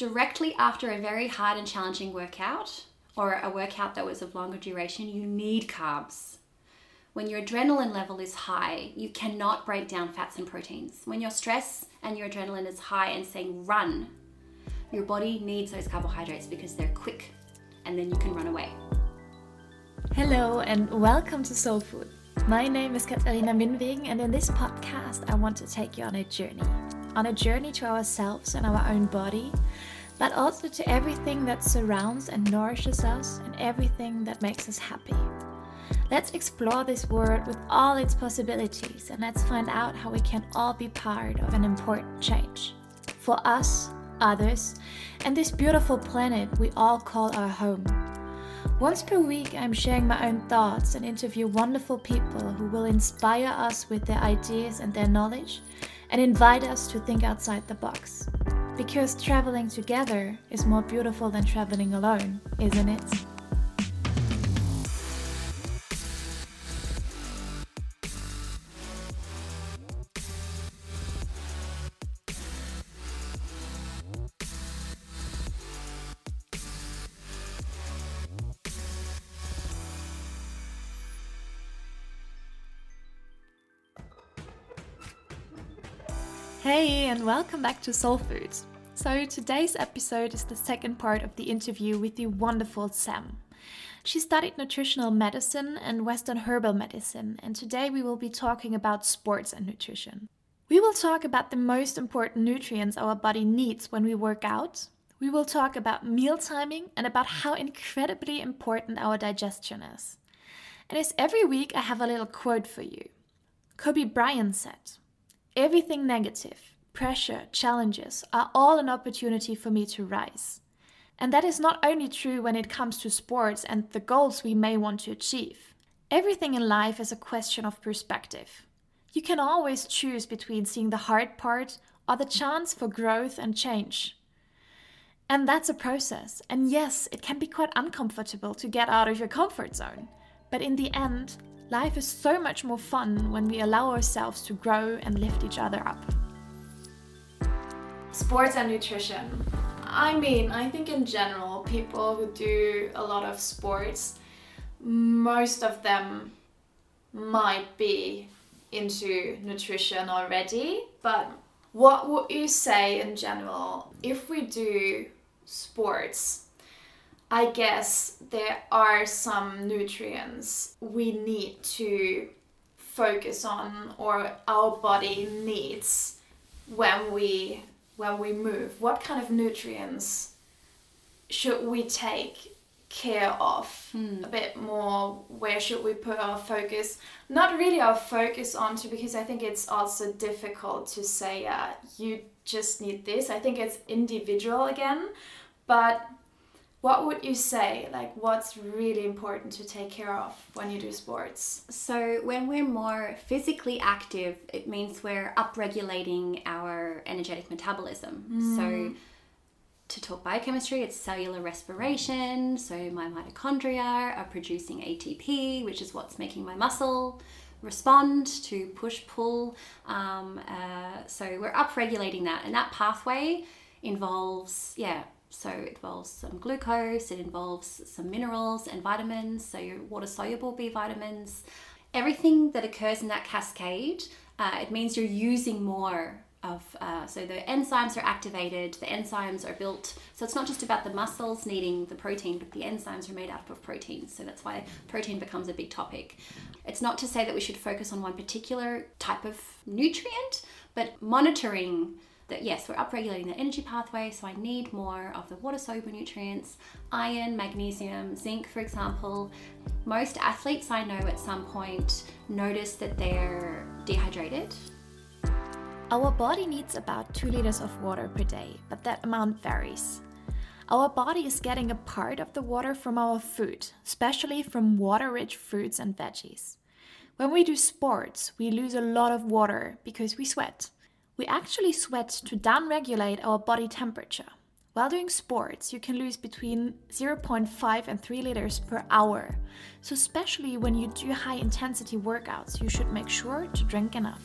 directly after a very hard and challenging workout or a workout that was of longer duration, you need carbs. When your adrenaline level is high, you cannot break down fats and proteins. When your stress and your adrenaline is high and saying run, your body needs those carbohydrates because they're quick and then you can run away. Hello and welcome to Soul Food. My name is Katharina Minwegen, and in this podcast, I want to take you on a journey. On a journey to ourselves and our own body, but also to everything that surrounds and nourishes us and everything that makes us happy. Let's explore this world with all its possibilities and let's find out how we can all be part of an important change. For us, others, and this beautiful planet we all call our home. Once per week, I'm sharing my own thoughts and interview wonderful people who will inspire us with their ideas and their knowledge and invite us to think outside the box. Because traveling together is more beautiful than traveling alone, isn't it? Hey, and welcome back to Soul Foods. So, today's episode is the second part of the interview with the wonderful Sam. She studied nutritional medicine and Western herbal medicine, and today we will be talking about sports and nutrition. We will talk about the most important nutrients our body needs when we work out. We will talk about meal timing and about how incredibly important our digestion is. And as every week, I have a little quote for you. Kobe Bryant said, Everything negative, pressure, challenges are all an opportunity for me to rise. And that is not only true when it comes to sports and the goals we may want to achieve. Everything in life is a question of perspective. You can always choose between seeing the hard part or the chance for growth and change. And that's a process. And yes, it can be quite uncomfortable to get out of your comfort zone. But in the end, Life is so much more fun when we allow ourselves to grow and lift each other up. Sports and nutrition. I mean, I think in general, people who do a lot of sports, most of them might be into nutrition already. But what would you say in general if we do sports I guess there are some nutrients we need to focus on or our body needs when we when we move. What kind of nutrients should we take care of hmm. a bit more? Where should we put our focus? Not really our focus onto because I think it's also difficult to say uh, you just need this. I think it's individual again, but what would you say like what's really important to take care of when you do sports? So when we're more physically active it means we're upregulating our energetic metabolism. Mm. so to talk biochemistry it's cellular respiration. So my mitochondria are producing atp which is what's making my muscle respond to push pull. Um, uh, so we're upregulating that and that pathway involves yeah so it involves some glucose, it involves some minerals and vitamins, so your water soluble B vitamins. Everything that occurs in that cascade, uh, it means you're using more of uh, so the enzymes are activated the enzymes are built so it's not just about the muscles needing the protein but the enzymes are made up of proteins. so that's why protein becomes a big topic it's not to say that we should focus on one particular type of nutrient but monitoring that yes, we're upregulating the energy pathway, so I need more of the water soluble nutrients, iron, magnesium, zinc, for example. Most athletes I know at some point notice that they're dehydrated. Our body needs about 2 liters of water per day, but that amount varies. Our body is getting a part of the water from our food, especially from water rich fruits and veggies. When we do sports, we lose a lot of water because we sweat. We actually sweat to downregulate our body temperature. While doing sports, you can lose between 0.5 and 3 liters per hour. So, especially when you do high intensity workouts, you should make sure to drink enough.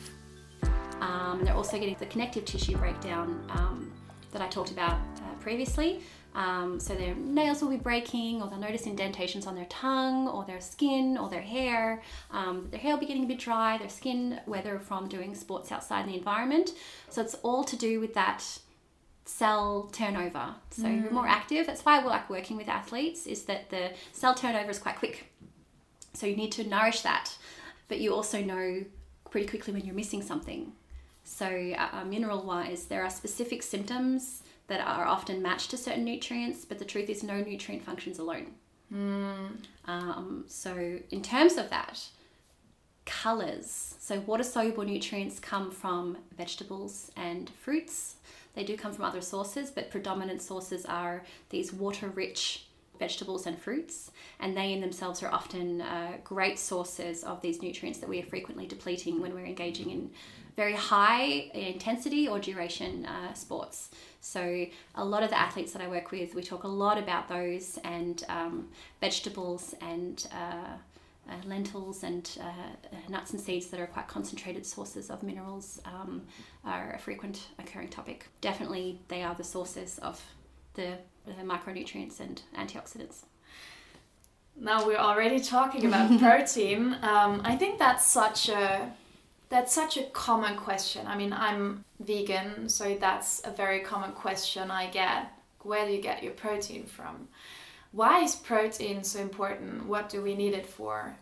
Um, they're also getting the connective tissue breakdown um, that I talked about uh, previously. Um, so their nails will be breaking, or they'll notice indentations on their tongue, or their skin, or their hair. Um, their hair will be getting a bit dry, their skin, whether from doing sports outside in the environment. So it's all to do with that cell turnover. So mm. you're more active. That's why I like working with athletes is that the cell turnover is quite quick. So you need to nourish that, but you also know pretty quickly when you're missing something. So uh, mineral wise, there are specific symptoms that are often matched to certain nutrients, but the truth is no nutrient functions alone. Mm. Um, so in terms of that, colors. So water soluble nutrients come from vegetables and fruits they do come from other sources, but predominant sources are these water rich vegetables and fruits, and they in themselves are often uh, great sources of these nutrients that we are frequently depleting when we're engaging in very high intensity or duration uh, sports. So, a lot of the athletes that I work with, we talk a lot about those and um, vegetables and uh, uh, lentils and uh, uh, nuts and seeds that are quite concentrated sources of minerals um, are a frequent occurring topic. Definitely, they are the sources of the, the micronutrients and antioxidants. Now we're already talking about protein. Um, I think that's such a that's such a common question. I mean, I'm vegan, so that's a very common question I get. Where do you get your protein from? Why is protein so important? What do we need it for?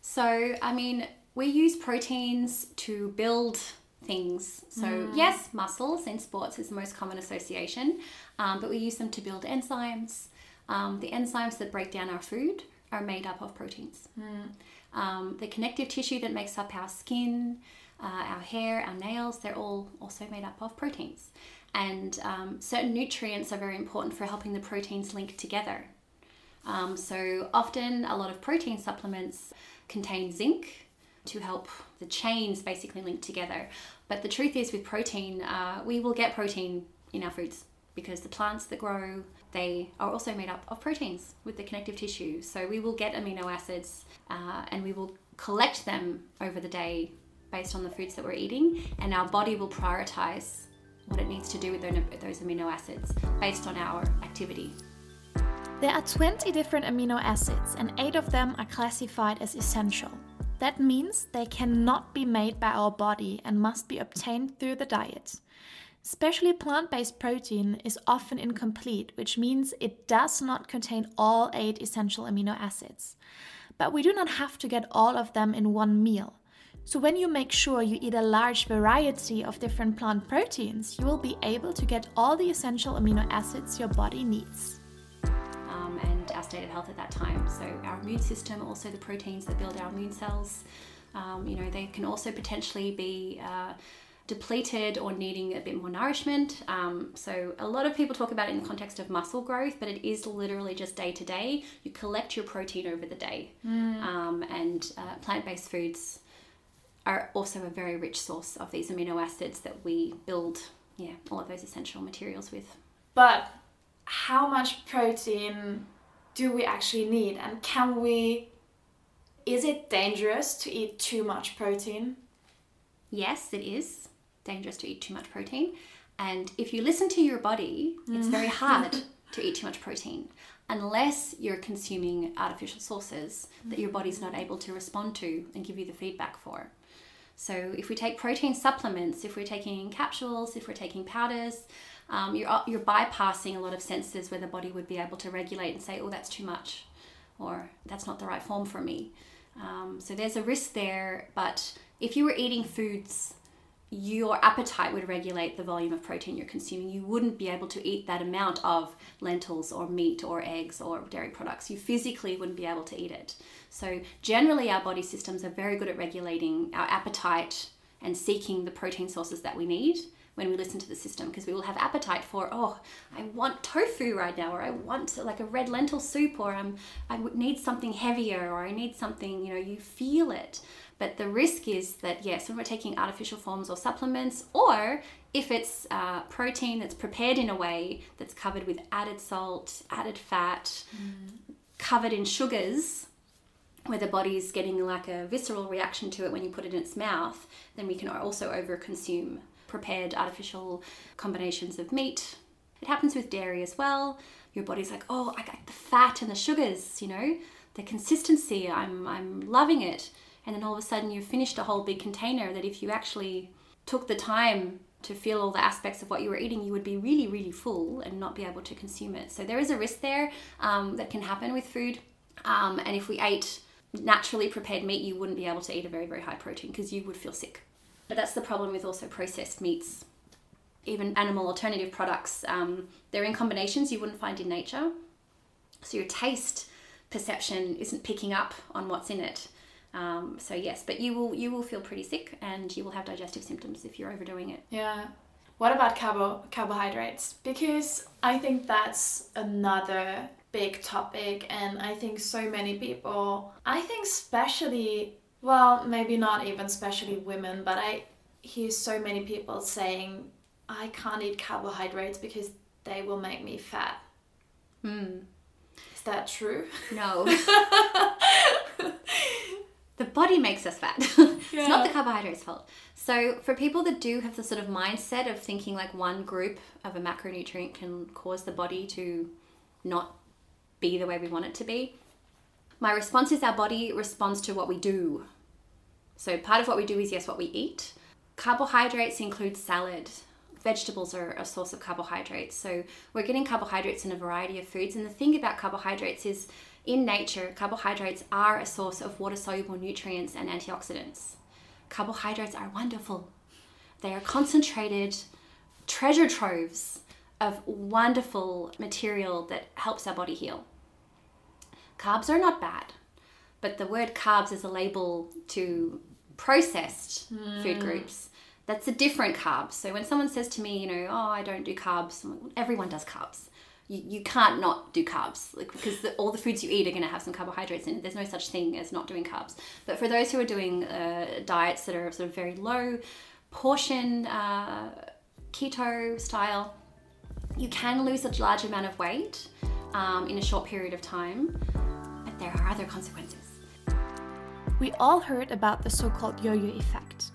So, I mean, we use proteins to build things. So, mm. yes, muscles in sports is the most common association, um, but we use them to build enzymes. Um, the enzymes that break down our food are made up of proteins. Mm. Um, the connective tissue that makes up our skin, uh, our hair, our nails, they're all also made up of proteins. And um, certain nutrients are very important for helping the proteins link together. Um, so often, a lot of protein supplements contain zinc to help the chains basically link together. But the truth is, with protein, uh, we will get protein in our foods because the plants that grow they are also made up of proteins with the connective tissue. So we will get amino acids uh, and we will collect them over the day based on the foods that we're eating, and our body will prioritize what it needs to do with those amino acids based on our activity. There are 20 different amino acids, and 8 of them are classified as essential. That means they cannot be made by our body and must be obtained through the diet. Especially plant based protein is often incomplete, which means it does not contain all 8 essential amino acids. But we do not have to get all of them in one meal. So, when you make sure you eat a large variety of different plant proteins, you will be able to get all the essential amino acids your body needs. Um, and our state of health at that time. So, our immune system, also the proteins that build our immune cells, um, you know, they can also potentially be. Uh, depleted or needing a bit more nourishment. Um, so, a lot of people talk about it in the context of muscle growth, but it is literally just day to day. You collect your protein over the day, mm. um, and uh, plant based foods are also a very rich source of these amino acids that we build, yeah, all of those essential materials with. But how much protein do we actually need, and can we? Is it dangerous to eat too much protein? Yes, it is dangerous to eat too much protein. And if you listen to your body, mm. it's very hard to eat too much protein unless you're consuming artificial sources that your body's not able to respond to and give you the feedback for. So if we take protein supplements, if we're taking capsules, if we're taking powders, um, you're, you're bypassing a lot of senses where the body would be able to regulate and say, oh, that's too much, or that's not the right form for me. Um, so there's a risk there, but if you were eating foods your appetite would regulate the volume of protein you're consuming. You wouldn't be able to eat that amount of lentils or meat or eggs or dairy products. You physically wouldn't be able to eat it. So, generally, our body systems are very good at regulating our appetite and seeking the protein sources that we need when we listen to the system because we will have appetite for oh i want tofu right now or i want like a red lentil soup or i'm i need something heavier or i need something you know you feel it but the risk is that, yes, when we're taking artificial forms or supplements, or if it's uh, protein that's prepared in a way that's covered with added salt, added fat, mm. covered in sugars, where the body's getting like a visceral reaction to it when you put it in its mouth, then we can also overconsume prepared artificial combinations of meat, It happens with dairy as well. Your body's like, oh, I got the fat and the sugars, you know, the consistency. I'm I'm loving it. And then all of a sudden you've finished a whole big container that if you actually took the time to feel all the aspects of what you were eating, you would be really, really full and not be able to consume it. So there is a risk there um, that can happen with food. Um, and if we ate naturally prepared meat, you wouldn't be able to eat a very, very high protein because you would feel sick. But that's the problem with also processed meats. Even animal alternative products, um, they're in combinations you wouldn't find in nature. So your taste perception isn't picking up on what's in it. Um, so yes, but you will you will feel pretty sick and you will have digestive symptoms if you're overdoing it. Yeah. What about carbo carbohydrates? Because I think that's another big topic and I think so many people I think especially well, maybe not even especially women, but I hear so many people saying I can't eat carbohydrates because they will make me fat. Hmm. Is that true? No. the body makes us fat. it's not the carbohydrates' fault. So, for people that do have the sort of mindset of thinking like one group of a macronutrient can cause the body to not be the way we want it to be, my response is our body responds to what we do. So, part of what we do is yes, what we eat. Carbohydrates include salad. Vegetables are a source of carbohydrates. So, we're getting carbohydrates in a variety of foods. And the thing about carbohydrates is in nature, carbohydrates are a source of water soluble nutrients and antioxidants. Carbohydrates are wonderful. They are concentrated treasure troves of wonderful material that helps our body heal. Carbs are not bad, but the word carbs is a label to processed mm. food groups. That's a different carb. So when someone says to me, you know, oh, I don't do carbs, like, everyone does carbs you, you can't not do carbs like because the, all the foods you eat are going to have some carbohydrates in it. There's no such thing as not doing carbs. But for those who are doing uh, diets that are sort of very low portion uh, keto style you can lose a large amount of weight um, in a short period of time but there are other consequences. We all heard about the so-called yo-yo effect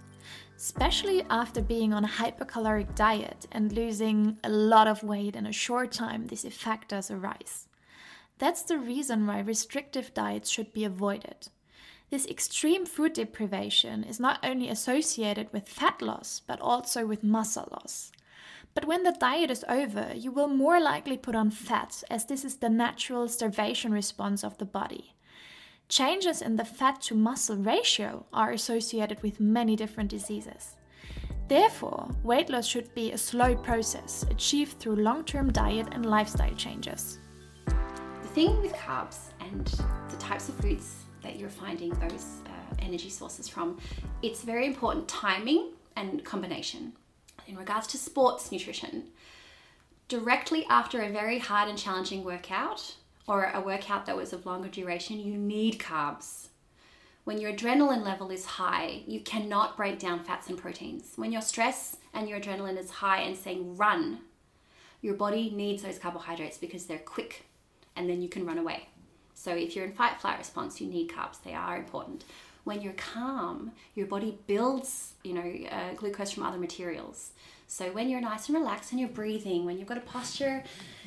especially after being on a hypercaloric diet and losing a lot of weight in a short time, this effect does arise. That's the reason why restrictive diets should be avoided. This extreme food deprivation is not only associated with fat loss, but also with muscle loss. But when the diet is over, you will more likely put on fat, as this is the natural starvation response of the body. Changes in the fat to muscle ratio are associated with many different diseases. Therefore, weight loss should be a slow process achieved through long term diet and lifestyle changes. The thing with carbs and the types of foods that you're finding those uh, energy sources from, it's very important timing and combination. In regards to sports nutrition, directly after a very hard and challenging workout, or a workout that was of longer duration, you need carbs. When your adrenaline level is high, you cannot break down fats and proteins. When your stress and your adrenaline is high and saying run, your body needs those carbohydrates because they're quick and then you can run away. So if you're in fight flight response, you need carbs. They are important. When you're calm, your body builds, you know, uh, glucose from other materials. So when you're nice and relaxed and you're breathing, when you've got a posture,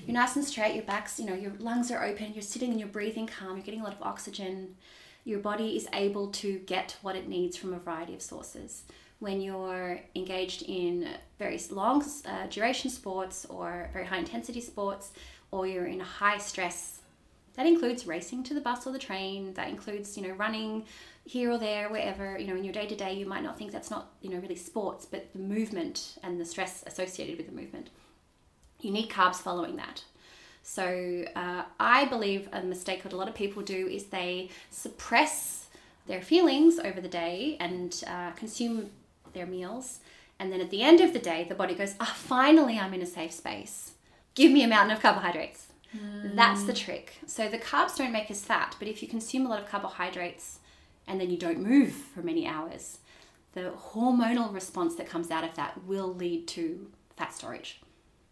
you're nice and straight, your back's, you know, your lungs are open, you're sitting and you're breathing calm, you're getting a lot of oxygen, your body is able to get what it needs from a variety of sources. When you're engaged in very long uh, duration sports or very high intensity sports, or you're in high stress, that includes racing to the bus or the train, that includes, you know, running here or there, wherever, you know, in your day to day, you might not think that's not, you know, really sports, but the movement and the stress associated with the movement. You need carbs following that. So uh, I believe a mistake that a lot of people do is they suppress their feelings over the day and uh, consume their meals. And then at the end of the day, the body goes, ah, oh, finally I'm in a safe space. Give me a mountain of carbohydrates. Mm. That's the trick. So the carbs don't make us fat, but if you consume a lot of carbohydrates, and then you don't move for many hours, the hormonal response that comes out of that will lead to fat storage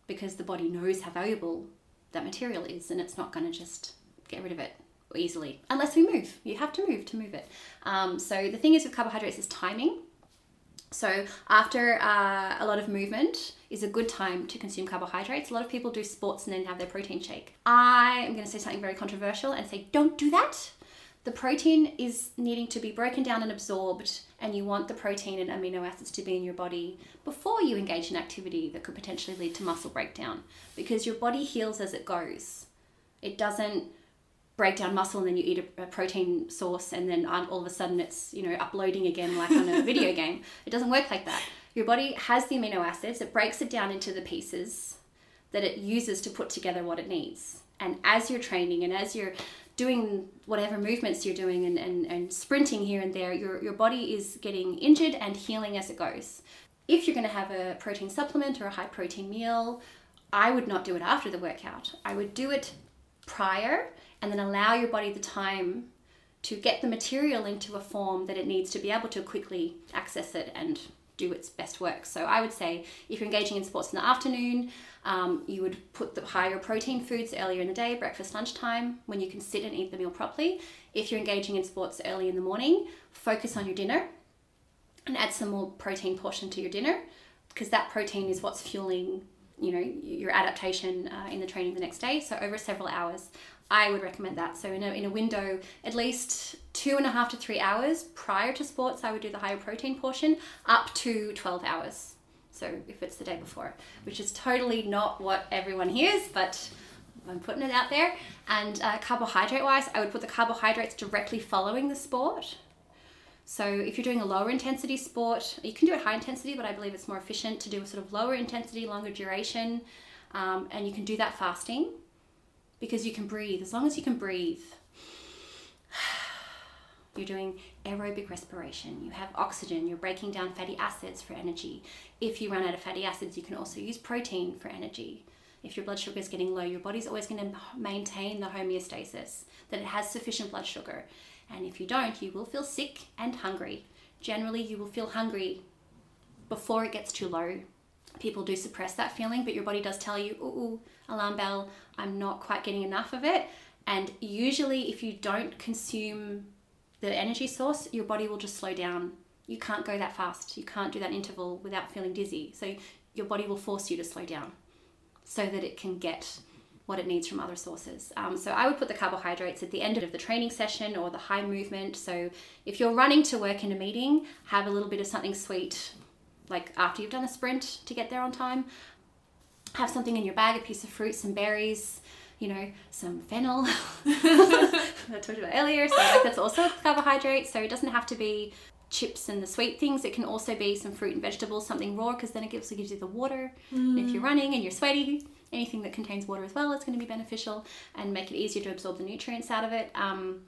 because the body knows how valuable that material is and it's not going to just get rid of it easily unless we move. You have to move to move it. Um, so the thing is with carbohydrates is timing. So after uh, a lot of movement is a good time to consume carbohydrates. A lot of people do sports and then have their protein shake. I am going to say something very controversial and say don't do that. The protein is needing to be broken down and absorbed, and you want the protein and amino acids to be in your body before you engage in activity that could potentially lead to muscle breakdown because your body heals as it goes. It doesn't break down muscle and then you eat a, protein source and then all of a sudden it's you know uploading again like on a video game. It doesn't work like that. Your body has the amino acids it breaks it down into the pieces that it uses to put together what it needs. And as you're training and as you're doing whatever movements you're doing and, and, and sprinting here and there your, your body is getting injured and healing as it goes if you're going to have a protein supplement or a high protein meal i would not do it after the workout i would do it prior and then allow your body the time to get the material into a form that it needs to be able to quickly access it and do its best work. So I would say if you're engaging in sports in the afternoon, um, you would put the higher protein foods earlier in the day, breakfast, lunchtime, when you can sit and eat the meal properly. If you're engaging in sports early in the morning, focus on your dinner and add some more protein portion to your dinner because that protein is what's fueling you know your adaptation uh, in the training the next day so over several hours I would recommend that. So in a, in a window, at least two and a half to three hours prior to sports, I would do the higher protein portion up to 12 hours. So if it's the day before, which is totally not what everyone hears, but I'm putting it out there. And uh, carbohydrate wise, I would put the carbohydrates directly following the sport. So if you're doing a lower intensity sport, you can do it high intensity, but I believe it's more efficient to do a sort of lower intensity, longer duration, um, and you can do that fasting because you can breathe. As long as you can breathe, you're doing aerobic respiration, you have oxygen, you're breaking down fatty acids for energy. If you run out of fatty acids, you can also use protein for energy. If your blood sugar is getting low, your body's always going to maintain the homeostasis, that it has sufficient blood sugar. And if you don't, you will feel sick and hungry. Generally, you will feel hungry before it gets too low. People do suppress that feeling, but your body does tell you, ooh, alarm bell, I'm not quite getting enough of it. And usually, if you don't consume the energy source, your body will just slow down. You can't go that fast. You can't do that interval without feeling dizzy. So, your body will force you to slow down so that it can get what it needs from other sources. Um, so, I would put the carbohydrates at the end of the training session or the high movement. So, if you're running to work in a meeting, have a little bit of something sweet like after you've done a sprint to get there on time have something in your bag, a piece of fruit, some berries, you know, some fennel. I talked about earlier. So like that's also a carbohydrate. So it doesn't have to be chips and the sweet things. It can also be some fruit and vegetables, something raw, because then it gives, it gives you the water. Mm. if you're running and you're sweaty, anything that contains water as well is going to be beneficial and make it easier to absorb the nutrients out of it. Um,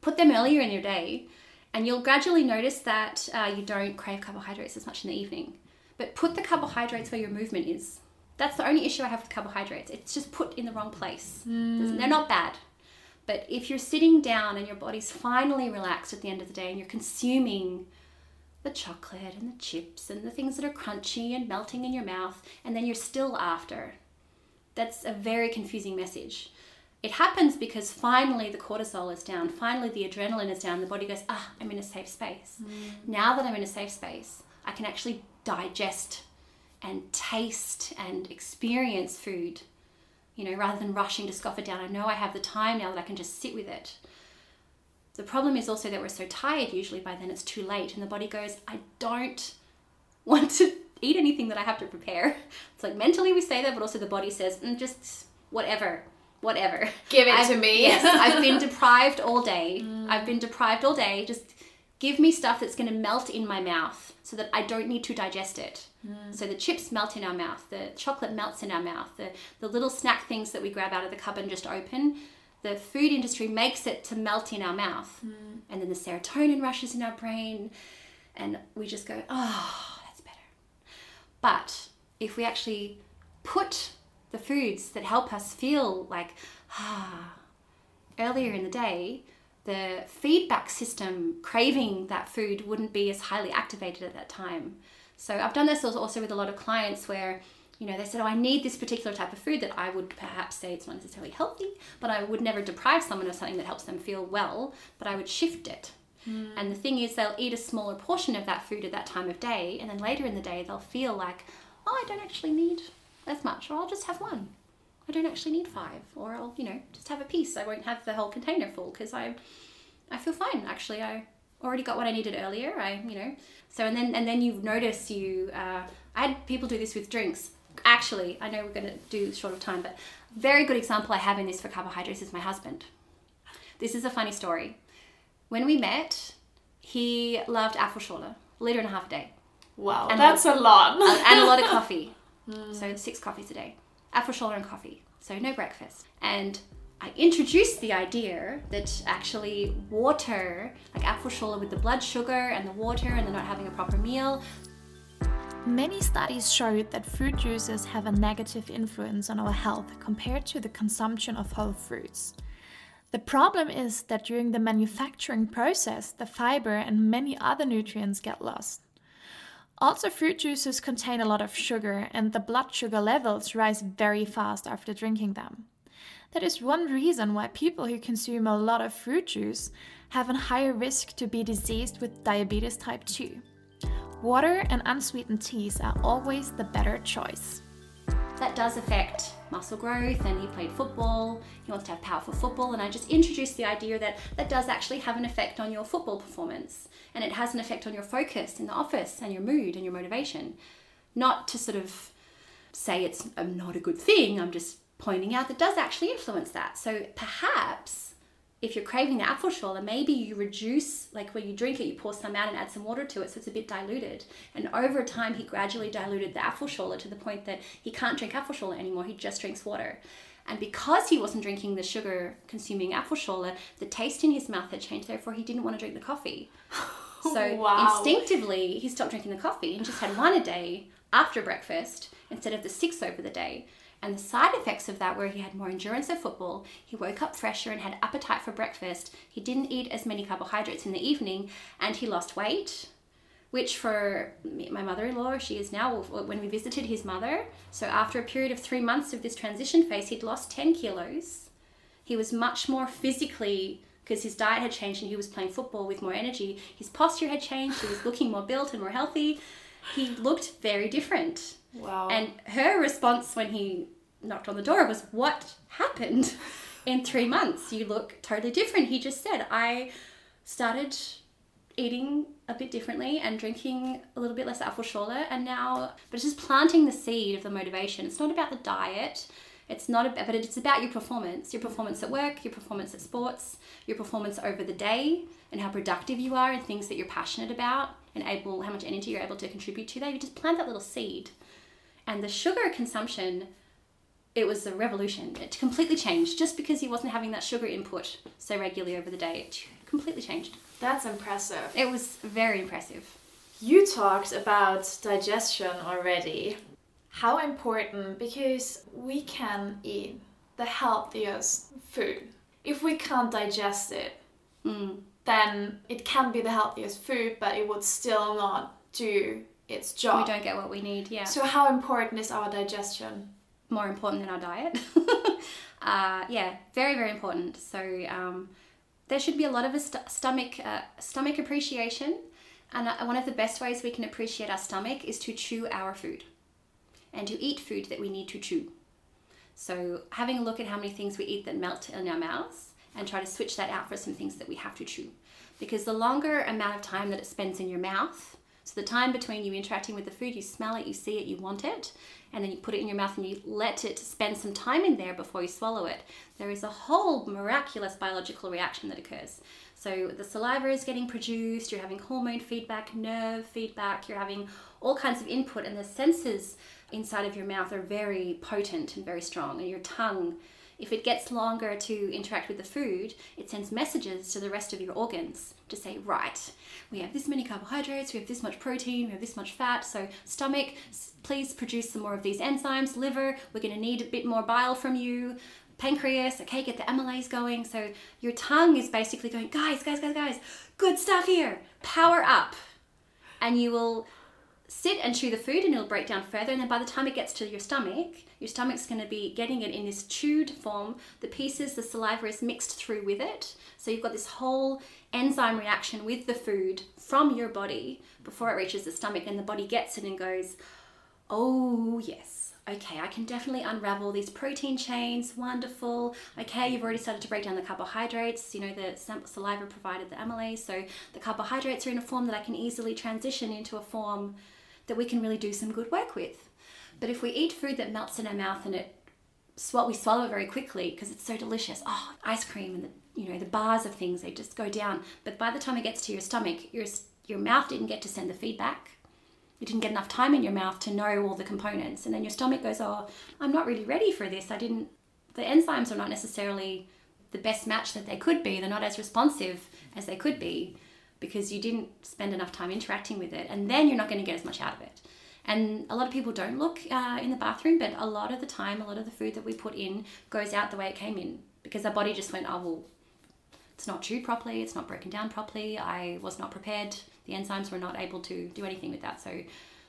put them earlier in your day, and you'll gradually notice that uh, you don't crave carbohydrates as much in the evening. But put the carbohydrates where your movement is. That's the only issue I have with carbohydrates. It's just put in the wrong place. Mm. They're not bad. But if you're sitting down and your body's finally relaxed at the end of the day and you're consuming the chocolate and the chips and the things that are crunchy and melting in your mouth, and then you're still after, that's a very confusing message. It happens because finally the cortisol is down, finally the adrenaline is down, the body goes, ah, I'm in a safe space. Mm. Now that I'm in a safe space, I can actually digest and taste and experience food, you know, rather than rushing to scoff it down. I know I have the time now that I can just sit with it. The problem is also that we're so tired, usually by then it's too late, and the body goes, I don't want to eat anything that I have to prepare. It's like mentally we say that, but also the body says, mm, just whatever, whatever. Give it I've, to me. yes, I've been deprived all day. Mm. I've been deprived all day. Just give me stuff that's going to melt in my mouth so that I don't need to digest it. Mm. So the chips melt in our mouth, the chocolate melts in our mouth, the, the little snack things that we grab out of the cupboard and just open, the food industry makes it to melt in our mouth. Mm. And then the serotonin rushes in our brain, and we just go, oh, that's better. But if we actually put the foods that help us feel like, ah, earlier in the day, the feedback system craving that food wouldn't be as highly activated at that time. So I've done this also with a lot of clients where you know they said oh i need this particular type of food that i would perhaps say it's not necessarily healthy but i would never deprive someone of something that helps them feel well but i would shift it hmm. And the thing is, they'll eat a smaller portion of that food at that time of day, and then later in the day, they'll feel like, oh, I don't actually need as much, or I'll just have one. I don't actually need five, or I'll, you know, just have a piece. I won't have the whole container full because I, I feel fine. Actually, I already got what I needed earlier. I, you know, so and then and then you notice you. Uh, I had people do this with drinks. Actually, I know we're going to do short of time, but very good example I have in this for carbohydrates is my husband. This is a funny story. When we met, he loved Apfelschorle, a liter and a half a day, Wow, And that's a lot. and a lot of coffee. So six coffees a day, Apfelschorle and coffee. So no breakfast. And I introduced the idea that actually water, like Apfelschorle with the blood sugar and the water, and they're not having a proper meal, Many studies showed that fruit juices have a negative influence on our health compared to the consumption of whole fruits. The problem is that during the manufacturing process, the fiber and many other nutrients get lost. Also, fruit juices contain a lot of sugar, and the blood sugar levels rise very fast after drinking them. That is one reason why people who consume a lot of fruit juice have a higher risk to be diseased with diabetes type 2. Water and unsweetened teas are always the better choice. that does affect muscle growth and he played football he wants to have powerful football and i just introduced the idea that that does actually have an effect on your football performance and it has an effect on your focus in the office and your mood and your motivation not to sort of say it's not a good thing i'm just pointing out that does actually influence that so perhaps if you're craving the Apfelschorle, maybe you reduce, like when you drink it, you pour some out and add some water to it so it's a bit diluted. And over time, he gradually diluted the Apfelschorle to the point that he can't drink Apfelschorle anymore, he just drinks water. And because he wasn't drinking the sugar consuming Apfelschorle, the taste in his mouth had changed, therefore, he didn't want to drink the coffee. So Wow. instinctively, he stopped drinking the coffee and just had one a day after breakfast instead of the six over the day. And the side effects of that were he had more endurance of football, he woke up fresher and had appetite for breakfast, he didn't eat as many carbohydrates in the evening, and he lost weight. Which for my mother-in-law, she is now when we visited his mother. So after a period of three months of this transition phase, he'd lost ten kilos. He was much more physically because his diet had changed and he was playing football with more energy. His posture had changed. He was looking more built and more healthy. He looked very different. Wow. And her response when he knocked on the door was, What happened in three months? You look totally different. He just said, I started eating a bit differently and drinking a little bit less Apfelschorle and now but it's just planting the seed of the motivation. It's not about the diet. It's not about but it's about your performance. Your performance at work, your performance at sports, your performance over the day and how productive you are and things that you're passionate about and able how much energy you're able to contribute to that. You just plant that little seed. And the sugar consumption it was a revolution. It completely changed just because he wasn't having that sugar input so regularly over the day. It completely changed. That's impressive. It was very impressive. You talked about digestion already. How important because we can eat the healthiest food. If we can't digest it, Mm. Then it can be the healthiest food, but it would still not do its job. We don't get what we need, yeah. So, how important is our digestion? More important than our diet. uh, yeah, very, very important. So um, there should be a lot of a st- stomach, uh, stomach appreciation. And uh, one of the best ways we can appreciate our stomach is to chew our food and to eat food that we need to chew. So having a look at how many things we eat that melt in our mouths and try to switch that out for some things that we have to chew. Because the longer amount of time that it spends in your mouth, so the time between you interacting with the food, you smell it, you see it, you want it, and then you put it in your mouth and you let it spend some time in there before you swallow it, there is a whole miraculous biological reaction that occurs. So the saliva is getting produced, you're having hormone feedback, nerve feedback, you're having all kinds of input, and the senses inside of your mouth are very potent and very strong, and your tongue if it gets longer to interact with the food, it sends messages to the rest of your organs to say, right, we have this many carbohydrates, we have this much protein, we have this much fat. So, stomach, please produce some more of these enzymes. Liver, we're going to need a bit more bile from you. Pancreas, okay, get the amylase going. So, your tongue is basically going, guys, guys, guys, guys, good stuff here, power up. And you will sit and chew the food and it'll break down further and then by the time it gets to your stomach your stomach's going to be getting it in this chewed form the pieces the saliva is mixed through with it so you've got this whole enzyme reaction with the food from your body before it reaches the stomach and the body gets it and goes oh yes okay, I can definitely unravel these protein chains. Wonderful. Okay, you've already started to break down the carbohydrates. You know, the saliva provided the amylase. So the carbohydrates are in a form that I can easily transition into a form that we can really do some good work with. But if we eat food that melts in our mouth and it swallow, we swallow it very quickly because it's so delicious. Oh, ice cream and the you know the bars of things they just go down. But by the time it gets to your stomach, your your mouth didn't get to send the feedback. You didn't get enough time in your mouth to know all the components, and then your stomach goes, "Oh, I'm not really ready for this. I didn't. The enzymes are not necessarily the best match that they could be. They're not as responsive as they could be." Because you didn't spend enough time interacting with it, and then you're not going to get as much out of it. And a lot of people don't look uh, in the bathroom, but a lot of the time, a lot of the food that we put in goes out the way it came in because our body just went, oh, well, it's not chewed properly, it's not broken down properly, I was not prepared, the enzymes were not able to do anything with that. So,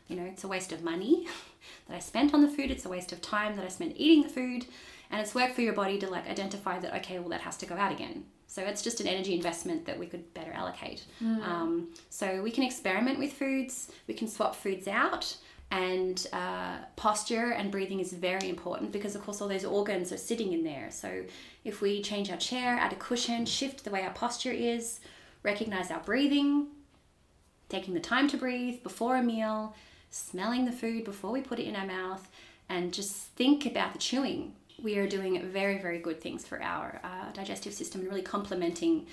you know, it's a waste of money that I spent on the food, it's a waste of time that I spent eating the food, and it's work for your body to like identify that, okay, well, that has to go out again. So it's just an energy investment that we could better allocate. Mm. Um, so we can experiment with foods, we can swap foods out, and uh, posture and breathing is very important because, of course, all those organs are sitting in there. So if we change our chair, add a cushion, shift the way our posture is, recognize our breathing, taking the time to breathe before a meal, smelling the food before we put it in our mouth, and just think about the chewing we are doing very, very good things for our uh, digestive system and really complementing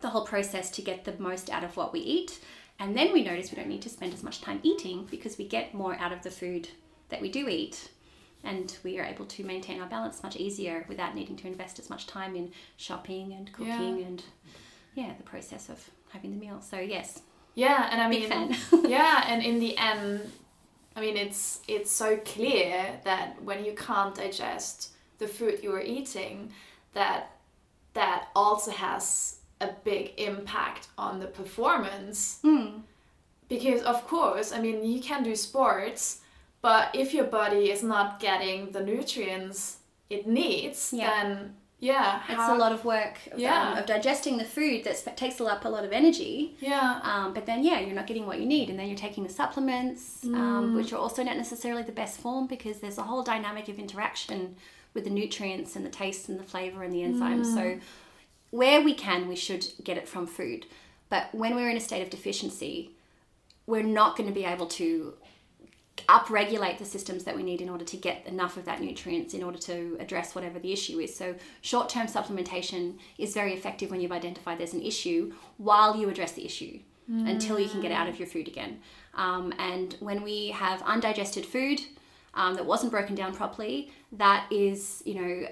the whole process to get the most out of what we eat. And then we notice we don't need to spend as much time eating because we get more out of the food that we do eat. And we are able to maintain our balance much easier without needing to invest as much time in shopping and cooking yeah. and, yeah, the process of having the meal. So, yes. Yeah, and I mean, yeah, and in the end, I mean, it's it's so clear that when you can't digest the food you are eating that that also has a big impact on the performance mm. because of course i mean you can do sports but if your body is not getting the nutrients it needs yeah. then yeah it's a lot of work of, yeah. Um, of digesting the food that takes up a lot of energy yeah um, but then yeah you're not getting what you need and then you're taking the supplements um, mm. um, which are also not necessarily the best form because there's a whole dynamic of interaction with the nutrients and the taste and the flavor and the enzymes. Mm. So, where we can, we should get it from food. But when we're in a state of deficiency, we're not going to be able to upregulate the systems that we need in order to get enough of that nutrients in order to address whatever the issue is. So, short term supplementation is very effective when you've identified there's an issue while you address the issue mm. until you can get out of your food again. Um, and when we have undigested food, um, that wasn't broken down properly, that is, you know,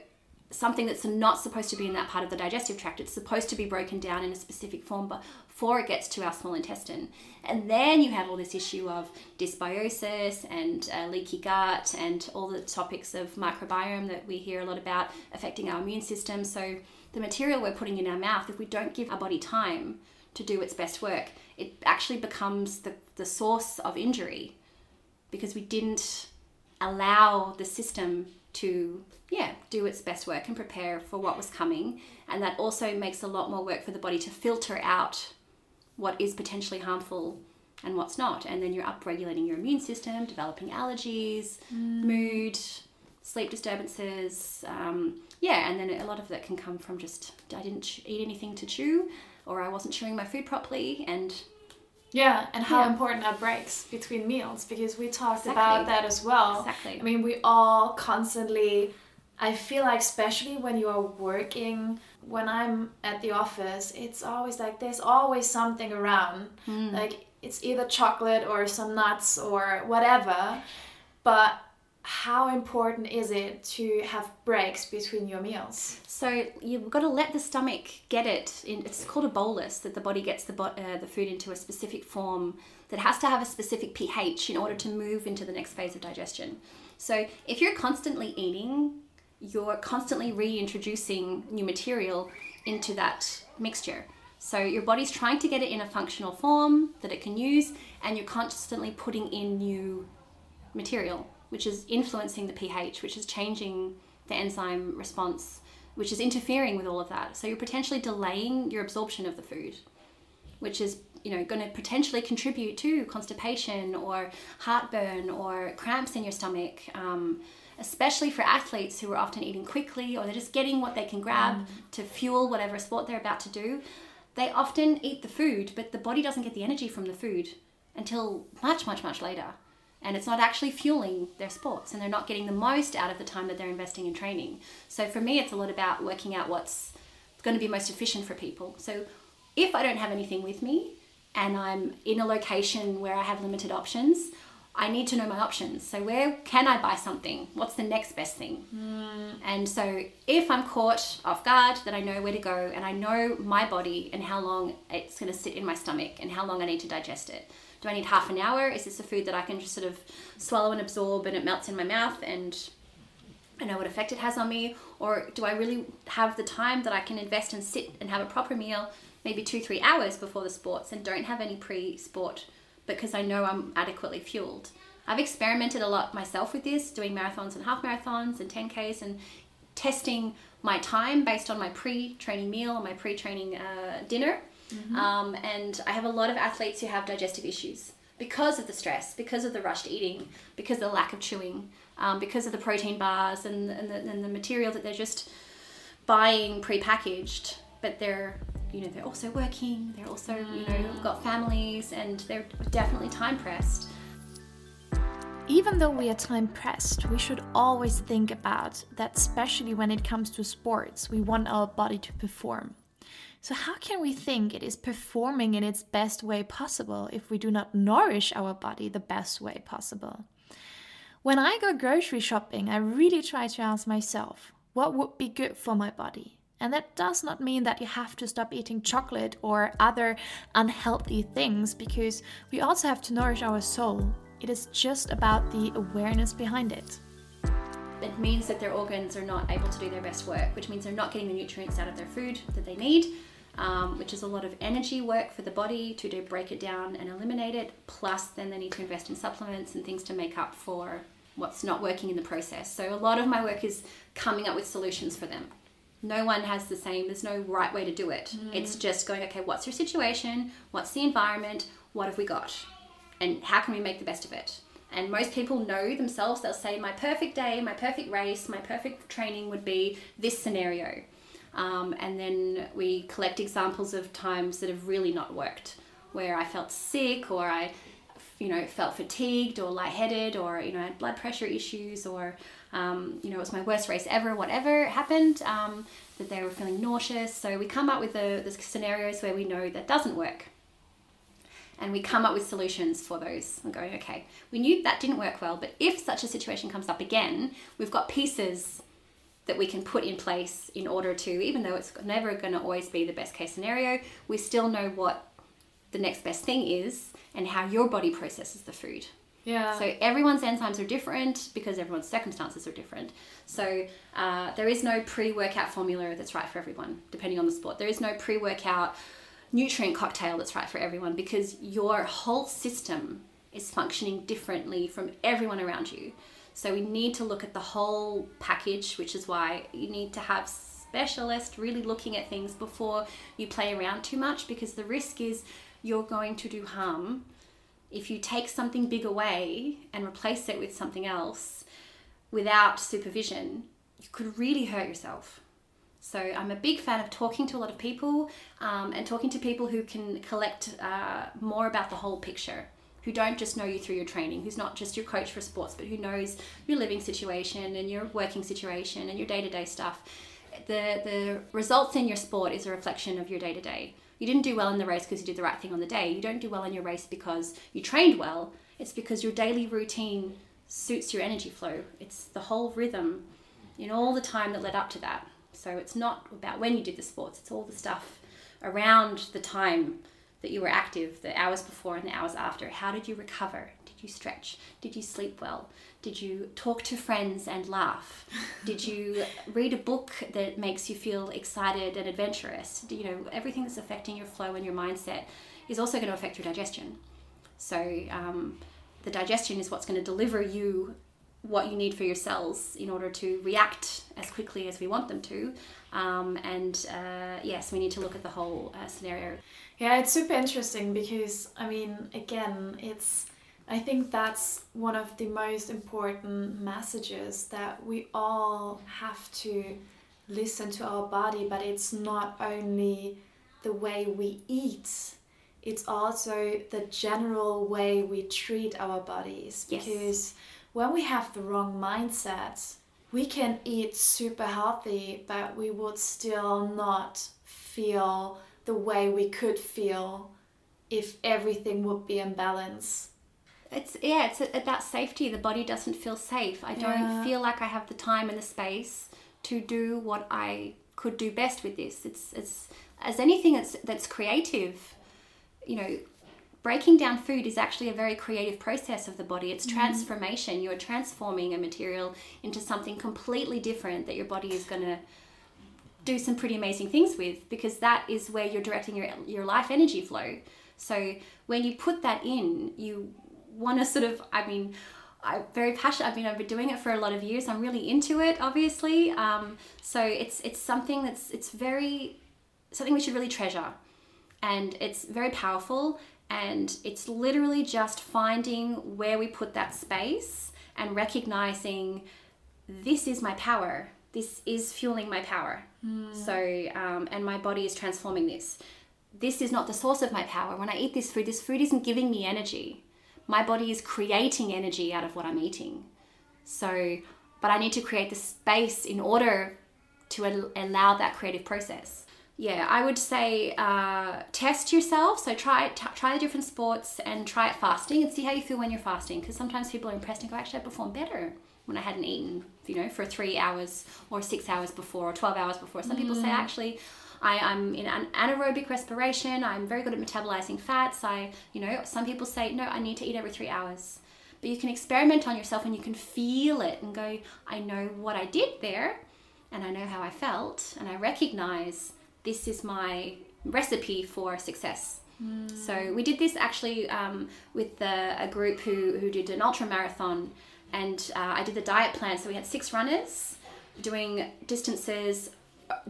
something that's not supposed to be in that part of the digestive tract. It's supposed to be broken down in a specific form before it gets to our small intestine. And then you have all this issue of dysbiosis and uh, leaky gut and all the topics of microbiome that we hear a lot about affecting our immune system. So the material we're putting in our mouth, if we don't give our body time to do its best work, it actually becomes the, the source of injury because we didn't allow the system to yeah do its best work and prepare for what was coming and that also makes a lot more work for the body to filter out what is potentially harmful and what's not and then you're upregulating your immune system developing allergies mm. mood sleep disturbances um, yeah and then a lot of that can come from just i didn't eat anything to chew or i wasn't chewing my food properly and yeah, and how yeah. important are breaks between meals because we talked exactly. about that as well. Exactly. I mean, we all constantly I feel like especially when you are working when I'm at the office, it's always like there's always something around. Mm. Like it's either chocolate or some nuts or whatever. But how important is it to have breaks between your meals? So you've got to let the stomach get it. In, it's called a bolus that the body gets the uh, the food into a specific form that has to have a specific pH in order to move into the next phase of digestion. So if you're constantly eating, you're constantly reintroducing new material into that mixture. So your body's trying to get it in a functional form that it can use, and you're constantly putting in new material, which is influencing the pH, which is changing the enzyme response, which is interfering with all of that. So you're potentially delaying your absorption of the food, which is you know going to potentially contribute to constipation or heartburn or cramps in your stomach. Um, especially for athletes who are often eating quickly or they're just getting what they can grab mm. to fuel whatever sport they're about to do they often eat the food, but the body doesn't get the energy from the food until much, much, much later. And it's not actually fueling their sports, and they're not getting the most out of the time that they're investing in training. So for me, it's a lot about working out what's going to be most efficient for people. So if I don't have anything with me and I'm in a location where I have limited options, I need to know my options. So where can I buy something? What's the next best thing? Mm. And so if I'm caught off guard, then I know where to go and I know my body and how long it's going to sit in my stomach and how long I need to digest it. Do I need half an hour? Is this a food that I can just sort of swallow and absorb and it melts in my mouth and I know what effect it has on me? Or do I really have the time that I can invest and sit and have a proper meal, maybe two, three hours before the sports and don't have any pre sport? because I know I'm adequately fueled. I've experimented a lot myself with this, doing marathons and half marathons and 10Ks and testing my time based on my pre training meal, my pre training uh, dinner. Mm-hmm. Um, and I have a lot of athletes who have digestive issues because of the stress, because of the rushed eating, because of the lack of chewing, um, because of the protein bars and, and, the, and the material that they're just buying pre-packaged but they're you know they're also working they're also you know mm. got families and they're definitely time pressed even though we are time pressed, we should always think about that, especially when it comes to sports, we want our body to perform. So, how can we think it is performing in its best way possible if we do not nourish our body the best way possible? When I go grocery shopping, I really try to ask myself what would be good for my body? And that does not mean that you have to stop eating chocolate or other unhealthy things because we also have to nourish our soul. It is just about the awareness behind it. It means that their organs are not able to do their best work, which means they're not getting the nutrients out of their food that they need, um, which is a lot of energy work for the body to do break it down and eliminate it. Plus, then they need to invest in supplements and things to make up for what's not working in the process. So, a lot of my work is coming up with solutions for them. No one has the same there's no right way to do it. Mm. it's just going okay what's your situation? What's the environment? What have we got? And how can we make the best of it? And most people know themselves. They'll say my perfect day my perfect race my perfect training would be this scenario um, and then we collect examples of times that have really not worked where i felt sick or i you know felt fatigued or lightheaded or you know had blood pressure issues or um, you know, it was my worst race ever, whatever happened, um, that they were feeling nauseous. So we come up with the, the scenarios where we know that doesn't work. And we come up with solutions for those and going, okay, we knew that didn't work well, but if such a situation comes up again, we've got pieces that we can put in place in order to, even though it's never going to always be the best case scenario, we still know what the next best thing is and how your body processes the food. Yeah. So everyone's enzymes are different because everyone's circumstances are different. So uh, there is no pre-workout formula that's right for everyone, depending on the sport. There is no pre-workout nutrient cocktail that's right for everyone because your whole system is functioning differently from everyone around you. So we need to look at the whole package, which is why you need to have specialists really looking at things before you play around too much because the risk is you're going to do harm if you take something big away and replace it with something else without supervision, you could really hurt yourself. So I'm a big fan of talking to a lot of people um, and talking to people who can collect uh, more about the whole picture, who don't just know you through your training, who's not just your coach for sports, but who knows your living situation and your working situation and your day to day stuff. The the results in your sport is a reflection of your day to day. You didn't do well in the race because you did the right thing on the day. You don't do well in your race because you trained well. It's because your daily routine suits your energy flow. It's the whole rhythm in all the time that led up to that. So it's not about when you did the sports, it's all the stuff around the time that you were active, the hours before and the hours after. How did you recover? Did you stretch? Did you sleep well? Did you talk to friends and laugh? Did you read a book that makes you feel excited and adventurous? You know, everything that's affecting your flow and your mindset is also going to affect your digestion. So, um, the digestion is what's going to deliver you what you need for your cells in order to react as quickly as we want them to. Um, and uh, yes, we need to look at the whole uh, scenario. Yeah, it's super interesting because, I mean, again, it's. I think that's one of the most important messages that we all have to listen to our body, but it's not only the way we eat, it's also the general way we treat our bodies. Yes. Because when we have the wrong mindset, we can eat super healthy, but we would still not feel the way we could feel if everything would be in balance. It's yeah, it's about safety. The body doesn't feel safe. I don't Yeah. feel like I have the time and the space to do what I could do best with this. It's it's as anything that's that's creative. You know, breaking down food is actually a very creative process of the body. It's transformation. You're transforming a material into something completely different that your body is going to do some pretty amazing things with because that is where you're directing your your life energy flow. So when you put that in, you want to sort of I mean I'm very passionate. I mean, I've been doing it for a lot of years. I'm really into it, obviously. Um, so it's it's something that's it's very something we should really treasure, and it's very powerful. And it's literally just finding where we put that space and recognizing this is my power. This is fueling my power. So, um, and my body is transforming this. This is not the source of my power. When I eat this food, this food isn't giving me energy. My body is creating energy out of what I'm eating. So, but I need to create the space in order to al- allow that creative process. Yeah, I would say uh, test yourself. So try t- try the different sports and try it fasting and see how you feel when you're fasting. Because sometimes people are impressed and go, actually, I perform better when I hadn't eaten, you know, for three hours or six hours before or 12 hours before. Some people say, actually, I, I'm in an anaerobic respiration. I'm very good at metabolizing fats. I, you know, some people say, no, I need to eat every three hours. But you can experiment on yourself and you can feel it and go, I know what I did there and I know how I felt and I recognize this is my recipe for success. So we did this actually um, with the, a group who, who did an ultra marathon, and uh, I did the diet plan. So we had six runners doing distances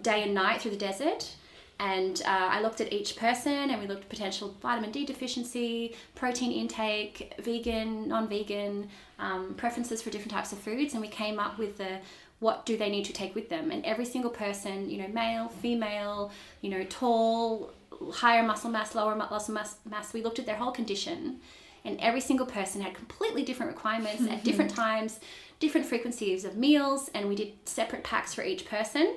day and night through the desert. And uh, I looked at each person and we looked at potential vitamin D deficiency, protein intake, vegan, non vegan, um, preferences for different types of foods. And we came up with the what do they need to take with them. And every single person, you know, male, female, you know, tall, higher muscle mass, lower muscle mass, mass we looked at their whole condition. And every single person had completely different requirements at different times, different frequencies of meals, and we did separate packs for each person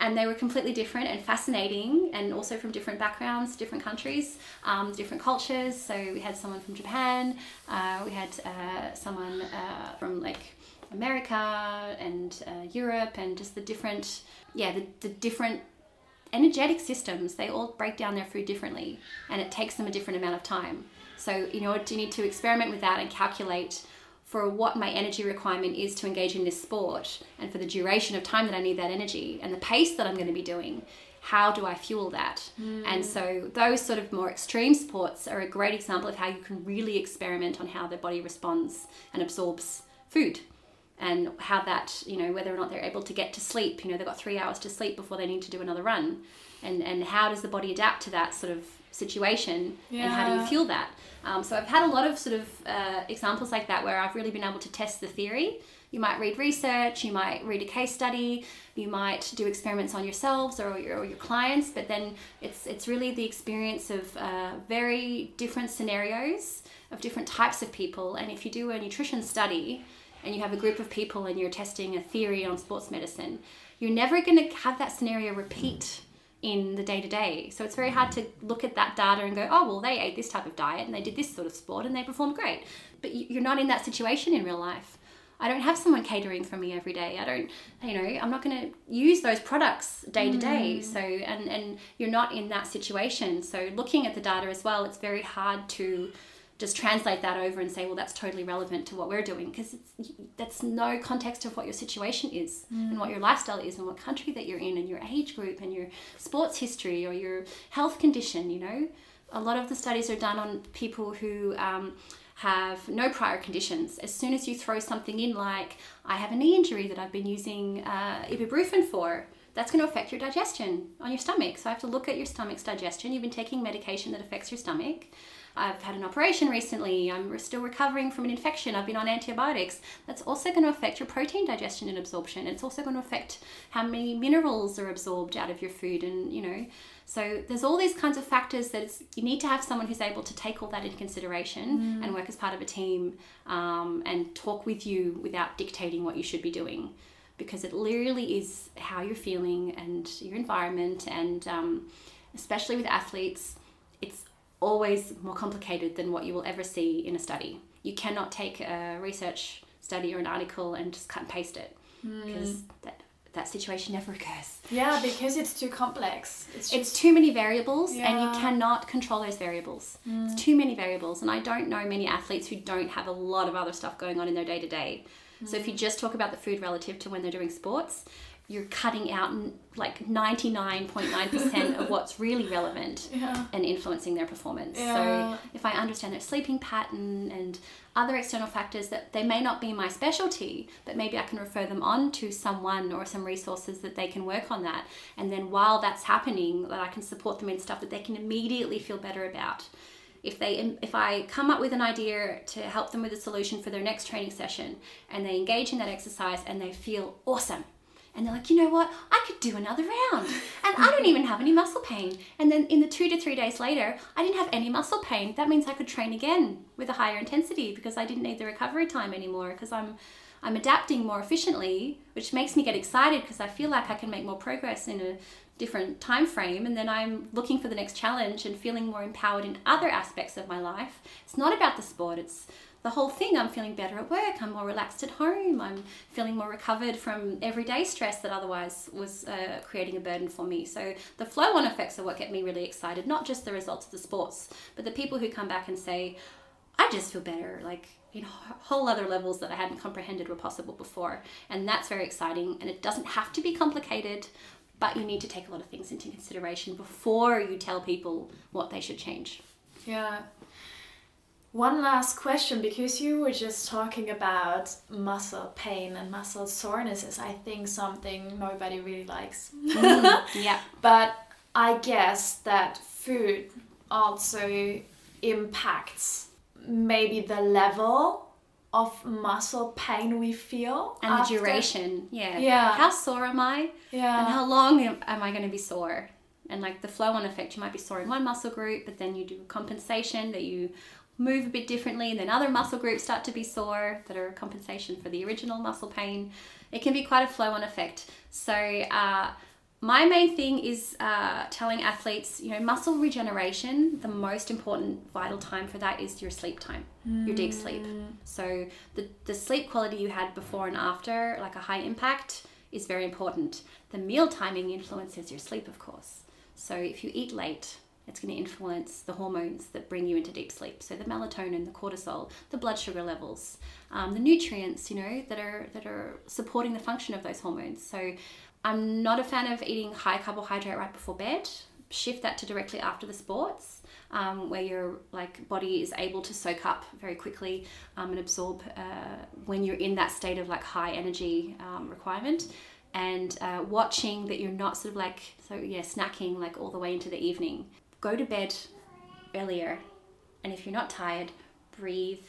and they were completely different and fascinating and also from different backgrounds different countries um, different cultures. So we had someone from japan uh, we had uh, someone uh, from like america and uh, europe and just the different yeah the, the different energetic systems. They all break down their food differently and it takes them a different amount of time. So order to you need to experiment with that and calculate for what my energy requirement is to engage in this sport and for the duration of time that I need that energy and the pace that I'm going to be doing, how do I fuel that? And hmm. so those sort of more extreme sports are a great example of how you can really experiment on how the body responds and absorbs food and how that, you know, whether or not they're able to get to sleep, you know, they've got three hours to sleep before they need to do another run. And, and how does the body adapt to that sort of situation and how do you Yeah. fuel that? Um, so I've had a lot of sort of uh, examples like that where I've really been able to test the theory. You might read research, you might read a case study, you might do experiments on yourselves or your, or your clients, but then it's it's really the experience of uh, very different scenarios of different types of people. And if you do a nutrition study and you have a group of people and you're testing a theory on sports medicine, you're never going to have that scenario repeat in the day to day. So it's very hard to look at that data and go, oh, well, they ate this type of diet and they did this sort of sport and they performed great. But you- you're not in that situation in real life. I don't have someone catering for me every day. I don't, you know, I'm not going to use those products day to day. So, and, and you're not in that situation. So, looking at the data as well, it's very hard to just translate that over and say, well, that's totally relevant to what we're doing because that's no context of what your situation is mm. and what your lifestyle is and what country that you're in and your age group and your sports history or your health condition. You know, a lot of the studies are done on people who. Um, have no prior conditions. As soon as you throw something in, like I have a knee injury that I've been using uh, ibuprofen for, that's going to affect your digestion on your stomach. So I have to look at your stomach's digestion. You've been taking medication that affects your stomach. I've had an operation recently. I'm still recovering from an infection. I've been on antibiotics. That's also going to affect your protein digestion and absorption. It's also going to affect how many minerals are absorbed out of your food. And, you know, so there's all these kinds of factors that you need to have someone who's able to take all that into consideration mm. and work as part of a team um, and talk with you without dictating what you should be doing. Because it literally is how you're feeling and your environment, and um, especially with athletes, it's always more complicated than what you will ever see in a study. You cannot take a research study or an article and just cut and paste it because mm. that that situation never occurs. Yeah, because it's too complex. It's, just... it's too many variables yeah. and you cannot control those variables. Mm. It's too many variables. And I don't know many athletes who don't have a lot of other stuff going on in their day to day. So if you just talk about the food relative to when they're doing sports, you're cutting out like 99.9% of what's really relevant yeah. and influencing their performance. Yeah. So if I understand their sleeping pattern and other external factors that they may not be my specialty, but maybe I can refer them on to someone or some resources that they can work on that. And then while that's happening, that I can support them in stuff that they can immediately feel better about if they if i come up with an idea to help them with a solution for their next training session and they engage in that exercise and they feel awesome and they're like, you know what? I could do another round. And I don't even have any muscle pain. And then in the two to three days later, I didn't have any muscle pain. That means I could train again with a higher intensity because I didn't need the recovery time anymore because I'm I'm adapting more efficiently, which makes me get excited because I feel like I can make more progress in a different time frame and then I'm looking for the next challenge and feeling more empowered in other aspects of my life. It's not about the sport, it's the whole thing. I'm feeling better at work. I'm more relaxed at home. I'm feeling more recovered from everyday stress that otherwise was uh, creating a burden for me. So the flow on effects are what get me really excited, not just the results of the sports, but the people who come back and say, I just feel better. Like, in whole other levels that I hadn't comprehended were possible before. And that's very exciting. And it doesn't have to be complicated, but you need to take a lot of things into consideration before you tell people what they should change. Yeah, one last question because you were just talking about muscle pain and muscle soreness is I think something nobody really likes. Mm, yeah. But I guess that food also impacts maybe the level of muscle pain we feel and after. the duration. Yeah. Yeah. How sore am I? Yeah. And how long am I going to be sore? And like the flow on effect, you might be sore in one muscle group, but then you do compensation that you move a bit differently, and then other muscle groups start to be sore that are a compensation for the original muscle pain. It can be quite a flow on effect. So, uh, my main thing is uh, telling athletes, you know, muscle regeneration, the most important vital time for that is your sleep time, mm. your deep sleep. Mm. So, the, the sleep quality you had before and after, like a high impact, is very important. The meal timing influences your sleep, of course. So, if you eat late, it's going to influence the hormones that bring you into deep sleep. So the melatonin, the cortisol, the blood sugar levels, um, the nutrients, you know, that are that are supporting the function of those hormones. So I'm not a fan of eating high carbohydrate right before bed. Shift that to directly after the sports, um, where your like body is able to soak up very quickly um, and absorb uh, when you're in that state of like high energy um, requirement and uh, watching that you're not sort of like so yeah snacking like all the way into the evening go to bed earlier. And if you're not tired, breathe,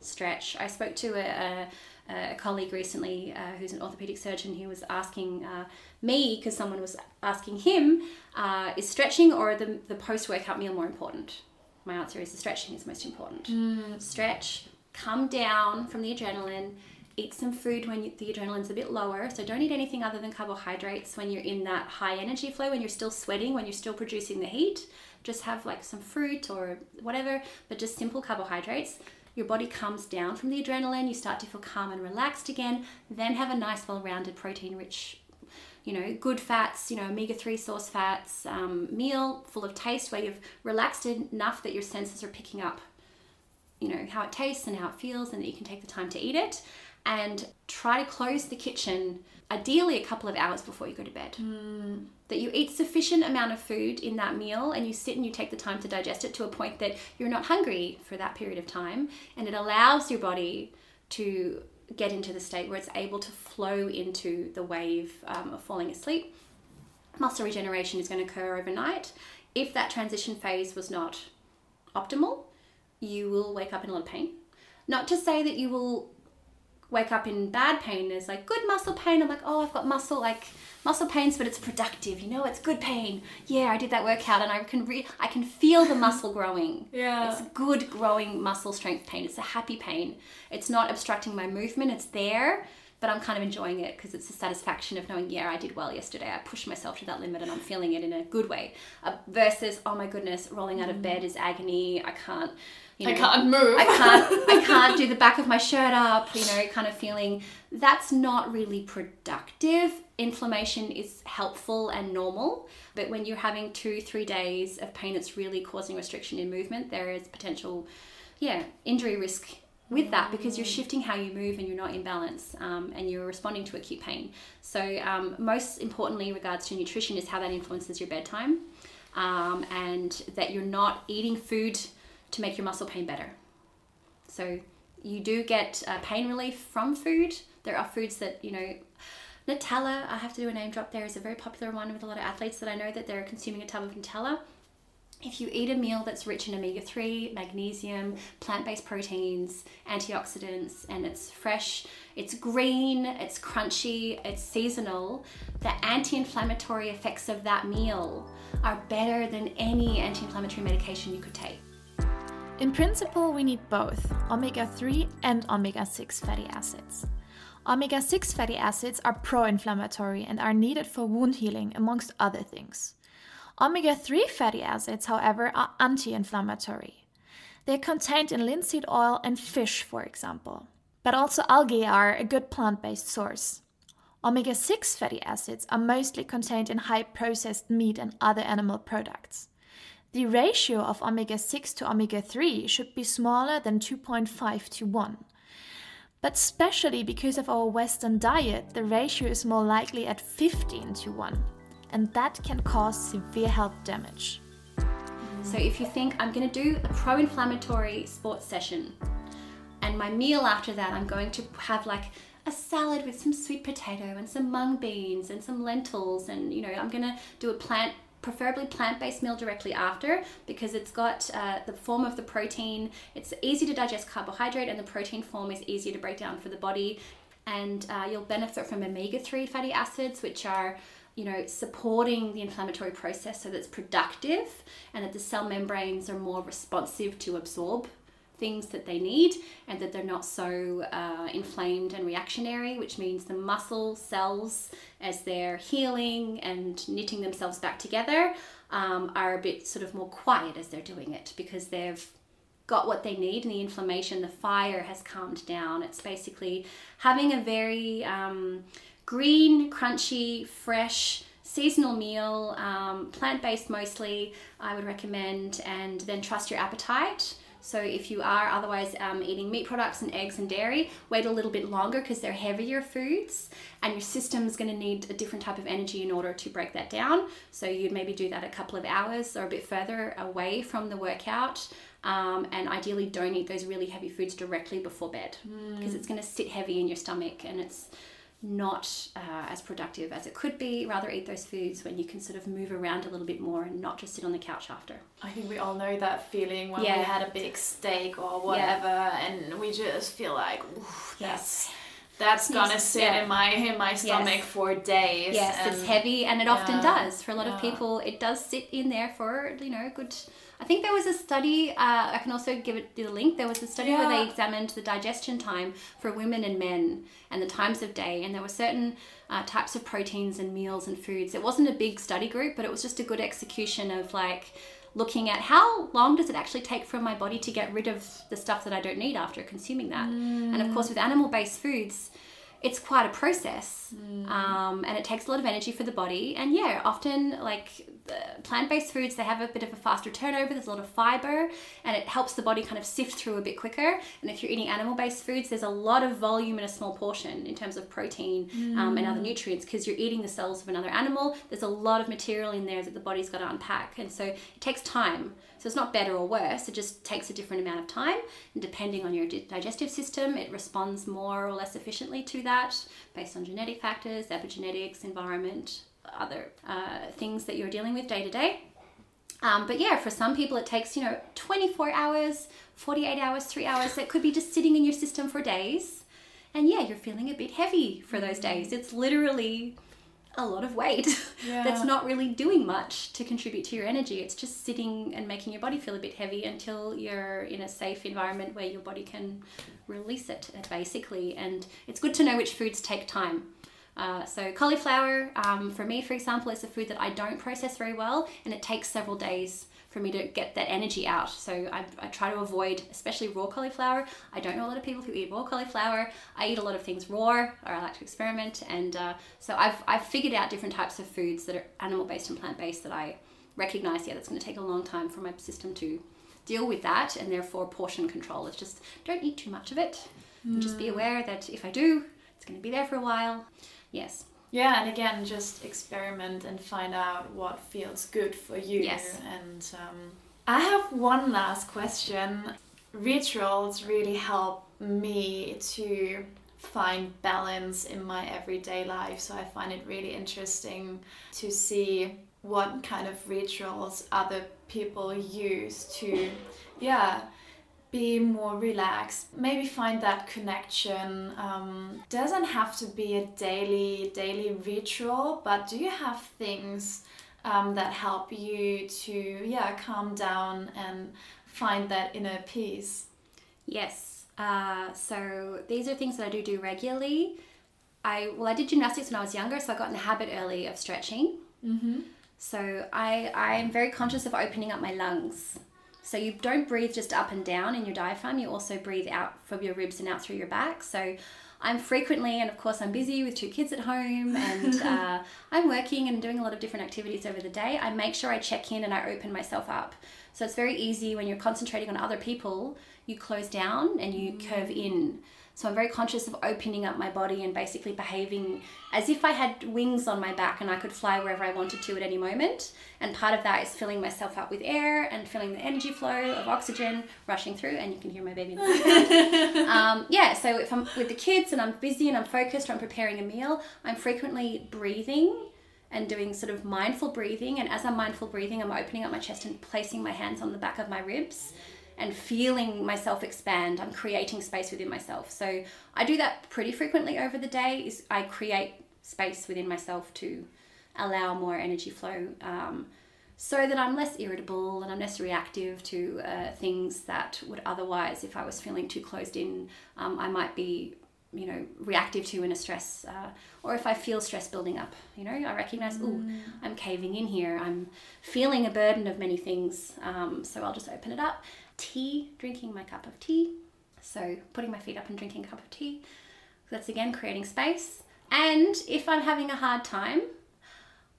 stretch. I spoke to a, a, a colleague recently uh, who's an orthopedic surgeon. He was asking uh, me, because someone was asking him, uh, is stretching or the, the post workout meal more important? My answer is the stretching is most important. Mm. Stretch, come down from the adrenaline, eat some food when you, the adrenaline's a bit lower. So don't eat anything other than carbohydrates when you're in that high energy flow, when you're still sweating, when you're still producing the heat. Just have like some fruit or whatever, but just simple carbohydrates. Your body comes down from the adrenaline, you start to feel calm and relaxed again. Then have a nice, well rounded, protein rich you know, good fats, you know, omega 3 source fats, um, meal full of taste where you've relaxed enough that your senses are picking up you know how it tastes and how it feels and that you can take the time to eat it and try to close the kitchen ideally a couple of hours before you go to bed. That you eat sufficient amount of food in that meal and you sit and you take the time to digest it to a point that you're not hungry for that period of time. And it allows your body to get into the state where it's able to flow into the wave um, of falling asleep. Muscle regeneration is going to occur overnight. If that transition phase was not optimal you will wake up in a lot of pain. Not to say that you will wake up in bad pain there's like good muscle pain. I'm like oh i've got muscle like muscle pains but it's productive you know it's good pain. Yeah i did that workout and i can re- i can feel the muscle growing. Yeah. it's good growing muscle strength pain. It's a happy pain. It's not obstructing my movement it's there but i'm kind of enjoying it because it's the satisfaction of knowing yeah i did well yesterday. I pushed myself to that limit and i'm feeling it in a good way. Uh, versus oh my goodness rolling out of bed is agony. I can't you I can't move. I can't I can't do the back of my shirt up, you know, kind of feeling that's not really productive. Inflammation is helpful and normal, but when you're having 2 3 days of pain that's really causing restriction in movement, there is potential yeah, injury risk with that because you're shifting how you move and you're not in balance um, and you're responding to acute pain. So, um, most importantly, in regards to nutrition, is how that influences your bedtime um, and that you're not eating food to make your muscle pain better. So you do get uh, pain relief from food. There are foods that, you know, Nutella, I have to do a name drop there, is a very popular one with a lot of athletes that I know that they're consuming a tub of Nutella. If you eat a meal that's rich in omega 3, magnesium, plant based proteins, antioxidants, and it's fresh, it's green, it's crunchy, it's seasonal, the anti inflammatory effects of that meal are better than any anti inflammatory medication you could take. In principle, we need both omega 3 and omega 6 fatty acids. Omega 6 fatty acids are pro inflammatory and are needed for wound healing, amongst other things. Omega 3 fatty acids, however, are anti inflammatory. They're contained in linseed oil and fish, for example. But also algae are a good plant based source. Omega 6 fatty acids are mostly contained in high processed meat and other animal products. The ratio of omega 6 to omega 3 should be smaller than 2.5 to 1. But especially because of our Western diet, the ratio is more likely at 15 to 1, and that can cause severe health damage. So if you think I'm going to do a pro-inflammatory sports session, and my meal after that I'm going to have like a salad with some sweet potato and some mung beans and some lentils, and you know I'm going to do a plant, preferably plant-based meal directly after because it's got uh, the form of the protein. It's easy to digest carbohydrate, and the protein form is easier to break down for the body. And uh, you'll benefit from omega-3 fatty acids, which are you know, supporting the inflammatory process so that it's productive and that the cell membranes are more responsive to absorb things that they need and that they're not so uh, inflamed and reactionary, which means the muscle cells, as they're healing and knitting themselves back together, um, are a bit sort of more quiet as they're doing it because they've got what they need and the inflammation, the fire has calmed down. It's basically having a very um, green, crunchy, fresh, seasonal meal, um, plant based mostly, I would recommend, and then trust your appetite. So if you are otherwise um, eating meat products and eggs and dairy, wait a little bit longer because they're heavier foods and your system's going to need a different type of energy in order to break that down. So you'd maybe do that a couple of hours or a bit further away from the workout. Um, and ideally don't eat those really heavy foods directly before bed because it's going to sit heavy in your stomach and it's not uh, as productive as it could be. Rather eat those foods when you can sort of move around a little bit more and not just sit on the couch after. I think we all know that feeling when Yeah. we had a big steak or whatever, and we just feel like, yes. that's that's gonna Yes, sit yeah. in my in my stomach for days. Yes, it's heavy and it often does. For a lot yeah. of people, it does sit in there for, you know, a good. I think there was a study, uh, I can also give it the link. There was a study where they examined the digestion time for women and men and the times of day, and there were certain uh, types of proteins and meals and foods. It wasn't a big study group, but it was just a good execution of like looking at how long does it actually take for my body to get rid of the stuff that I don't need after consuming that. And of course, with animal based foods, it's quite a process um, and it takes a lot of energy for the body and yeah often like plant-based foods they have a bit of a faster turnover there's a lot of fiber and it helps the body kind of sift through a bit quicker. And if you're eating animal-based foods there's a lot of volume in a small portion in terms of protein um, and other nutrients because you're eating the cells of another animal there's a lot of material in there that the body's got to unpack. And so it takes time. So it's not better or worse it just takes a different amount of time and depending on your di- digestive system it responds more or less efficiently to that based on genetic factors epigenetics environment other uh, things that you're dealing with day to day. Um, but yeah, for some people, it takes, you know, 24 hours, 48 hours, three hours. That could be just sitting in your system for days. And yeah, you're feeling a bit heavy for those days. It's literally a lot of weight that's not really doing much to contribute to your energy. It's just sitting and making your body feel a bit heavy until you're in a safe environment where your body can release it, basically. And it's good to know which foods take time. Uh, so cauliflower, um, for me, for example, is a food that I don't process very well, and it takes several days for me to get that energy out. So I, I try to avoid, especially raw cauliflower. I don't know a lot of people who eat raw cauliflower. I eat a lot of things raw, or I like to experiment, and uh, so I've I've figured out different types of foods that are animal based and plant based that I recognize. Yeah, that's going to take a long time for my system to deal with that, and therefore portion control. It's just don't eat too much of it. And just be aware that if I do, it's going to be there for a while. Yes. Yeah, and again, just experiment and find out what feels good for you. Yes. And um, I have one last question. Rituals really help me to find balance in my everyday life. So I find it really interesting to see what kind of rituals other people use to, yeah, be more relaxed maybe find that connection um, doesn't have to be a daily daily ritual but do you have things um, that help you to yeah calm down and find that inner peace Yes. Uh, so these are things that I do do regularly. I well, I did gymnastics when I was younger, so I got in the habit early of stretching. mm-hmm. So I I am very conscious of opening up my lungs. So you don't breathe just up and down in your diaphragm. You also breathe out from your ribs and out through your back. So I'm frequently, and of course, I'm busy with two kids at home, and uh, I'm working and doing a lot of different activities over the day. I make sure I check in and I open myself up. So it's very easy when you're concentrating on other people, you close down and you curve in. So I'm very conscious of opening up my body and basically behaving as if I had wings on my back and I could fly wherever I wanted to at any moment. And part of that is filling myself up with air and feeling the energy flow of oxygen rushing through. And you can hear my baby in the background. um, yeah, so if I'm with the kids and I'm busy and I'm focused or I'm preparing a meal, I'm frequently breathing and doing sort of mindful breathing. And as I'm mindful breathing, I'm opening up my chest and placing my hands on the back of my ribs and feeling myself expand. I'm creating space within myself. So I do that pretty frequently over the day. Is I create space within myself to allow more energy flow. Um, so that I'm less irritable and I'm less reactive to uh, things that would otherwise, if I was feeling too closed in, um, I might be, you know, reactive to in a stress, uh, or if I feel stress building up, you know, I recognize, oh, I'm caving in here. I'm feeling a burden of many things. Um, so I'll just open it up. Tea, drinking my cup of tea. So putting my feet up and drinking a cup of tea. That's again creating space. And if I'm having a hard time,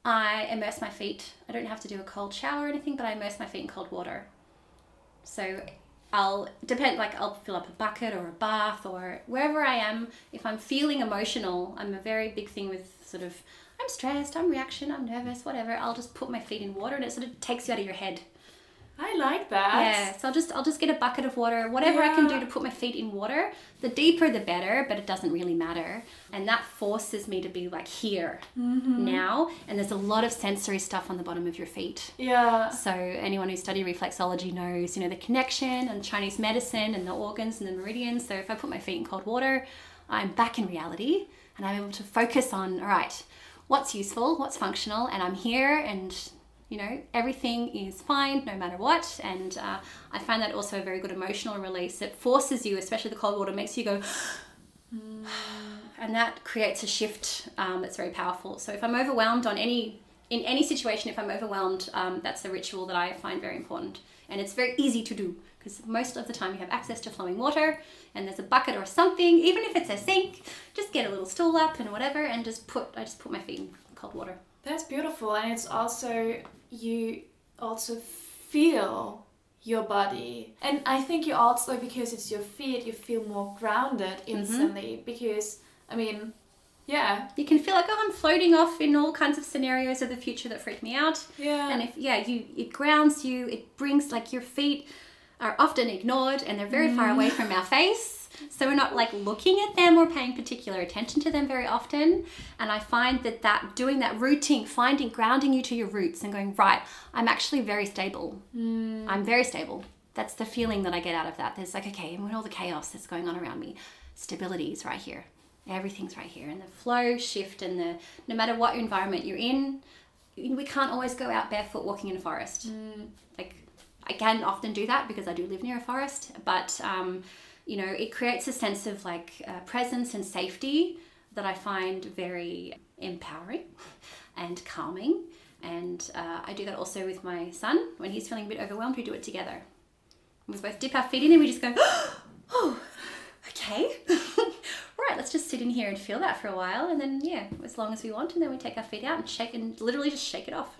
I immerse my feet. I don't have to do a cold shower or anything, but I immerse my feet in cold water. So I'll depend like I'll fill up a bucket or a bath or wherever I am. If I'm feeling emotional, I'm a very big thing with sort of I'm stressed, I'm reaction, I'm nervous, whatever. I'll just put my feet in water and it sort of takes you out of your head. I like that. Yeah, so I'll just I'll just get a bucket of water, whatever I can do to put my feet in water. The deeper the better, but it doesn't really matter. And that forces me to be like here mm-hmm. now. And there's a lot of sensory stuff on the bottom of your feet. Yeah. So anyone who study reflexology knows, you know, the connection and Chinese medicine and the organs and the meridians. So if I put my feet in cold water, I'm back in reality and I'm able to focus on, all right, what's useful, what's functional, and I'm here and you know everything is fine no matter what. And uh, i find that also a very good emotional release. It forces you especially the cold water makes you go and that creates a shift um, that's very powerful. So if i'm overwhelmed on any in any situation if i'm overwhelmed um, that's a ritual that i find very important. And it's very easy to do because most of the time you have access to flowing water and there's a bucket or something even if it's a sink just get a little stool up and whatever and just put i just put my feet in cold water That's beautiful, and it's also you also feel your body. And I think you also, because it's your feet, you feel more grounded Mm-hmm. instantly. Because, I mean, yeah. You can feel like, oh, I'm floating off in all kinds of scenarios of the future that freak me out. Yeah. And if yeah, you it grounds you. It brings like your feet are often ignored and they're very far away from our face. So we're not like looking at them or paying particular attention to them very often. And I find that that doing that rooting, finding grounding you to your roots and going right, I'm actually very stable. I'm very stable. That's the feeling that I get out of that. There's like okay, with all the chaos that's going on around me, stability is right here. Everything's right here, and the flow, shift, and the no matter what environment you're in, we can't always go out barefoot walking in a forest. Like I can often do that because I do live near a forest, but um, you know, it creates a sense of like uh, presence and safety that I find very empowering and calming. And uh, I do that also with my son when he's feeling a bit overwhelmed. We do it together. We both dip our feet in and we just go, oh, okay. right, let's just sit in here and feel that for a while. And then, yeah, as long as we want. And then we take our feet out and shake and literally just shake it off.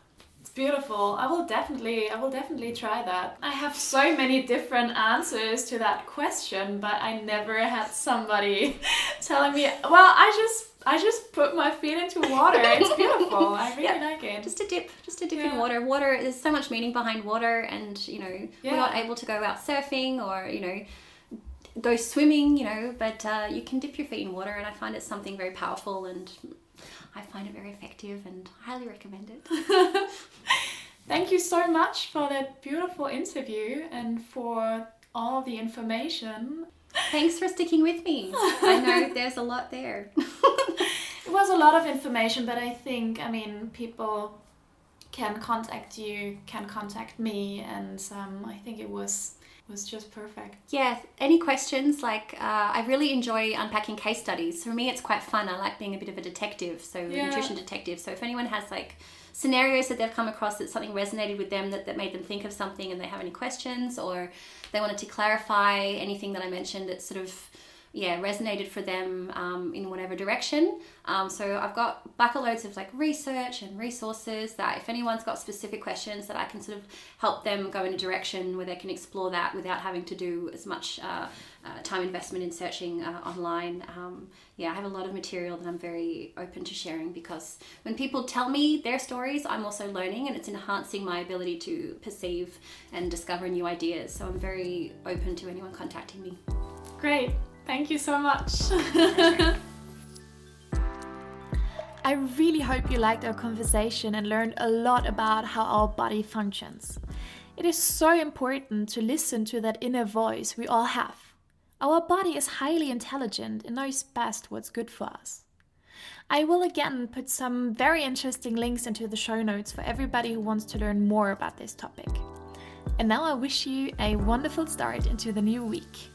Beautiful. I will definitely, I will definitely try that. I have so many different answers to that question, but I never had somebody telling me. Well, I just, I just put my feet into water. It's beautiful. I really Yeah. like it. Just a dip, just a dip Yeah. in water. Water, there's so much meaning behind water, and you know, we're not able to go out surfing or you know, go swimming, you know, but uh, you can dip your feet in water, and I find it's something very powerful, and I find it very effective, and highly recommend it. Thank you so much for that beautiful interview and for all the information. Thanks for sticking with me. I know there's a lot there. It was a lot of information, but I think, I mean, people can contact you, can contact me, and um, I think it was was just perfect. Yeah, any questions? Like, uh, I really enjoy unpacking case studies. For me, it's quite fun. I like being a bit of a detective, so a Yeah. nutrition detective. So if anyone has like scenarios that they've come across that something resonated with them that, that made them think of something and they have any questions or they wanted to clarify anything that I mentioned that sort of yeah resonated for them um, in whatever direction. Um, so i've got bucket loads of like research and resources that if anyone's got specific questions that i can sort of help them go in a direction where they can explore that without having to do as much uh, uh, time investment in searching uh, online. Um, yeah i have a lot of material that i'm very open to sharing because when people tell me their stories i'm also learning and it's enhancing my ability to perceive and discover new ideas. So i'm very open to anyone contacting me. Great. Thank you so much. I really hope you liked our conversation and learned a lot about how our body functions. It is so important to listen to that inner voice we all have. Our body is highly intelligent and knows best what's good for us. I will again put some very interesting links into the show notes for everybody who wants to learn more about this topic. And now I wish you a wonderful start into the new week.